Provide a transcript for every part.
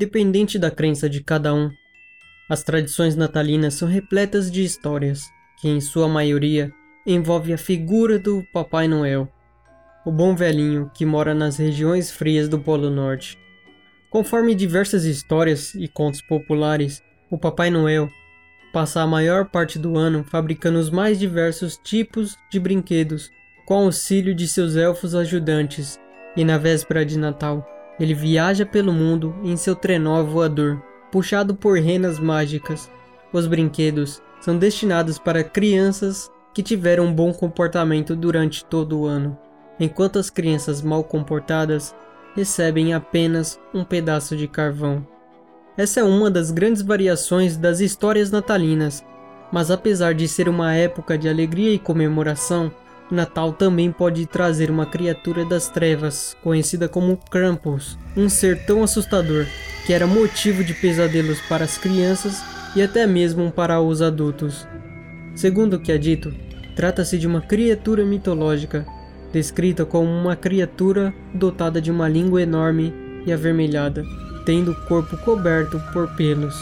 independente da crença de cada um. As tradições natalinas são repletas de histórias, que em sua maioria envolve a figura do Papai Noel, o bom velhinho que mora nas regiões frias do Polo Norte. Conforme diversas histórias e contos populares, o Papai Noel passa a maior parte do ano fabricando os mais diversos tipos de brinquedos com auxílio de seus elfos ajudantes, e na véspera de Natal, ele viaja pelo mundo em seu trenó voador, puxado por renas mágicas. Os brinquedos são destinados para crianças que tiveram um bom comportamento durante todo o ano, enquanto as crianças mal comportadas recebem apenas um pedaço de carvão. Essa é uma das grandes variações das histórias natalinas, mas apesar de ser uma época de alegria e comemoração, Natal também pode trazer uma criatura das trevas, conhecida como Krampus, um ser tão assustador que era motivo de pesadelos para as crianças e até mesmo para os adultos. Segundo o que é dito, trata-se de uma criatura mitológica, descrita como uma criatura dotada de uma língua enorme e avermelhada, tendo o corpo coberto por pelos.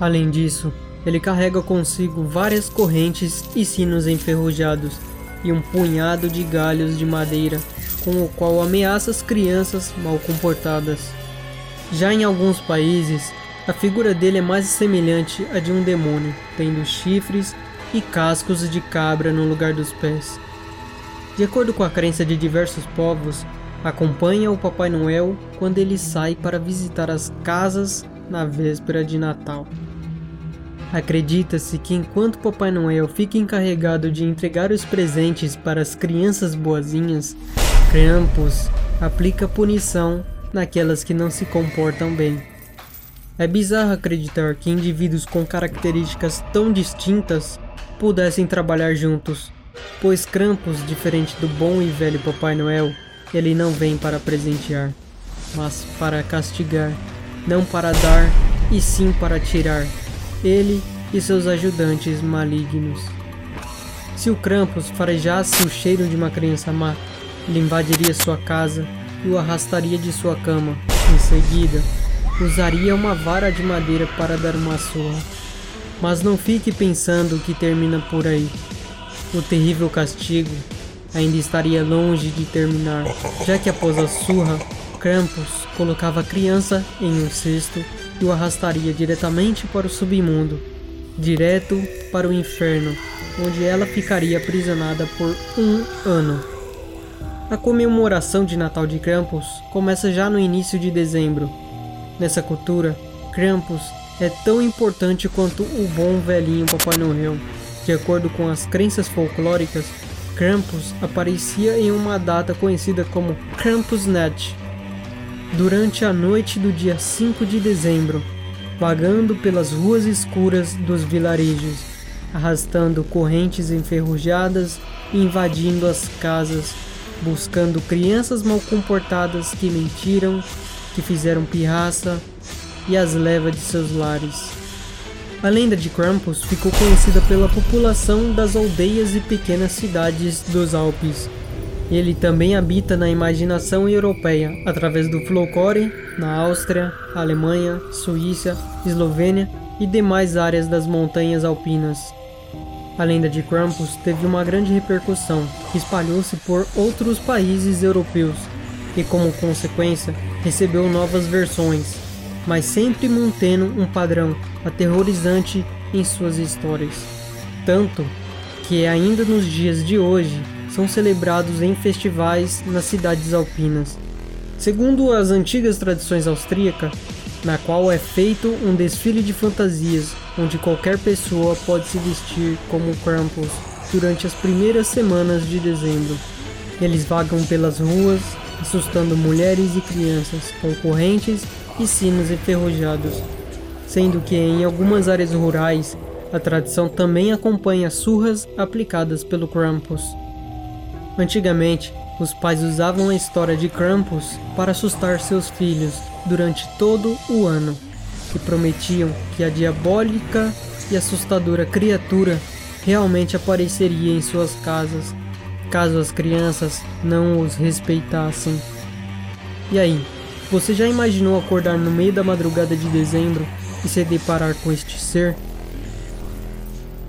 Além disso, ele carrega consigo várias correntes e sinos enferrujados e um punhado de galhos de madeira, com o qual ameaça as crianças mal comportadas. Já em alguns países, a figura dele é mais semelhante à de um demônio, tendo chifres e cascos de cabra no lugar dos pés. De acordo com a crença de diversos povos, acompanha o Papai Noel quando ele sai para visitar as casas na véspera de Natal. Acredita-se que enquanto Papai Noel fica encarregado de entregar os presentes para as crianças boazinhas, Krampus aplica punição naquelas que não se comportam bem. É bizarro acreditar que indivíduos com características tão distintas pudessem trabalhar juntos, pois Krampus, diferente do bom e velho Papai Noel, ele não vem para presentear, mas para castigar, não para dar e sim para tirar ele e seus ajudantes malignos. Se o Krampus farejasse o cheiro de uma criança má, ele invadiria sua casa e o arrastaria de sua cama. Em seguida, usaria uma vara de madeira para dar uma surra. Mas não fique pensando que termina por aí. O terrível castigo ainda estaria longe de terminar, já que após a surra, Krampus colocava a criança em um cesto e o arrastaria diretamente para o submundo, direto para o inferno, onde ela ficaria aprisionada por um ano. A comemoração de Natal de Krampus começa já no início de dezembro. Nessa cultura, Krampus é tão importante quanto o bom velhinho Papai Noel. De acordo com as crenças folclóricas, Krampus aparecia em uma data conhecida como Krampusnacht, durante a noite do dia 5 de dezembro, vagando pelas ruas escuras dos vilarejos, arrastando correntes enferrujadas e invadindo as casas, buscando crianças mal comportadas que mentiram, que fizeram pirraça e as leva de seus lares. A lenda de Krampus ficou conhecida pela população das aldeias e pequenas cidades dos Alpes, ele também habita na imaginação europeia através do folclore na Áustria, Alemanha, Suíça, Eslovênia e demais áreas das montanhas alpinas. A lenda de Krampus teve uma grande repercussão, que espalhou-se por outros países europeus e, como consequência, recebeu novas versões, mas sempre mantendo um padrão aterrorizante em suas histórias. Tanto que ainda nos dias de hoje são celebrados em festivais nas cidades alpinas. Segundo as antigas tradições austríacas, na qual é feito um desfile de fantasias, onde qualquer pessoa pode se vestir como Krampus durante as primeiras semanas de dezembro. Eles vagam pelas ruas, assustando mulheres e crianças com correntes e sinos enferrujados, sendo que em algumas áreas rurais a tradição também acompanha surras aplicadas pelo Krampus. Antigamente, os pais usavam a história de Krampus para assustar seus filhos durante todo o ano e prometiam que a diabólica e assustadora criatura realmente apareceria em suas casas caso as crianças não os respeitassem. E aí, Você já imaginou acordar no meio da madrugada de dezembro e se deparar com este ser?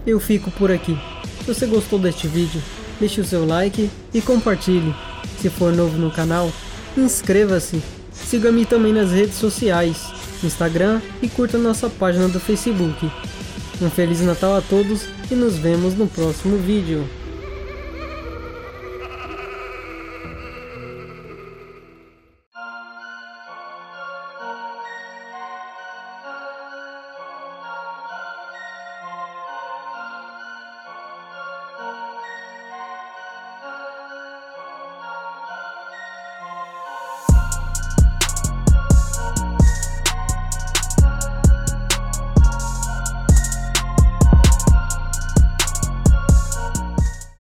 Eu fico por aqui. Se você gostou deste vídeo, deixe o seu like e compartilhe. Se for novo no canal, inscreva-se. Siga-me também nas redes sociais, Instagram e curta nossa página do Facebook. Um Feliz Natal a todos e nos vemos no próximo vídeo.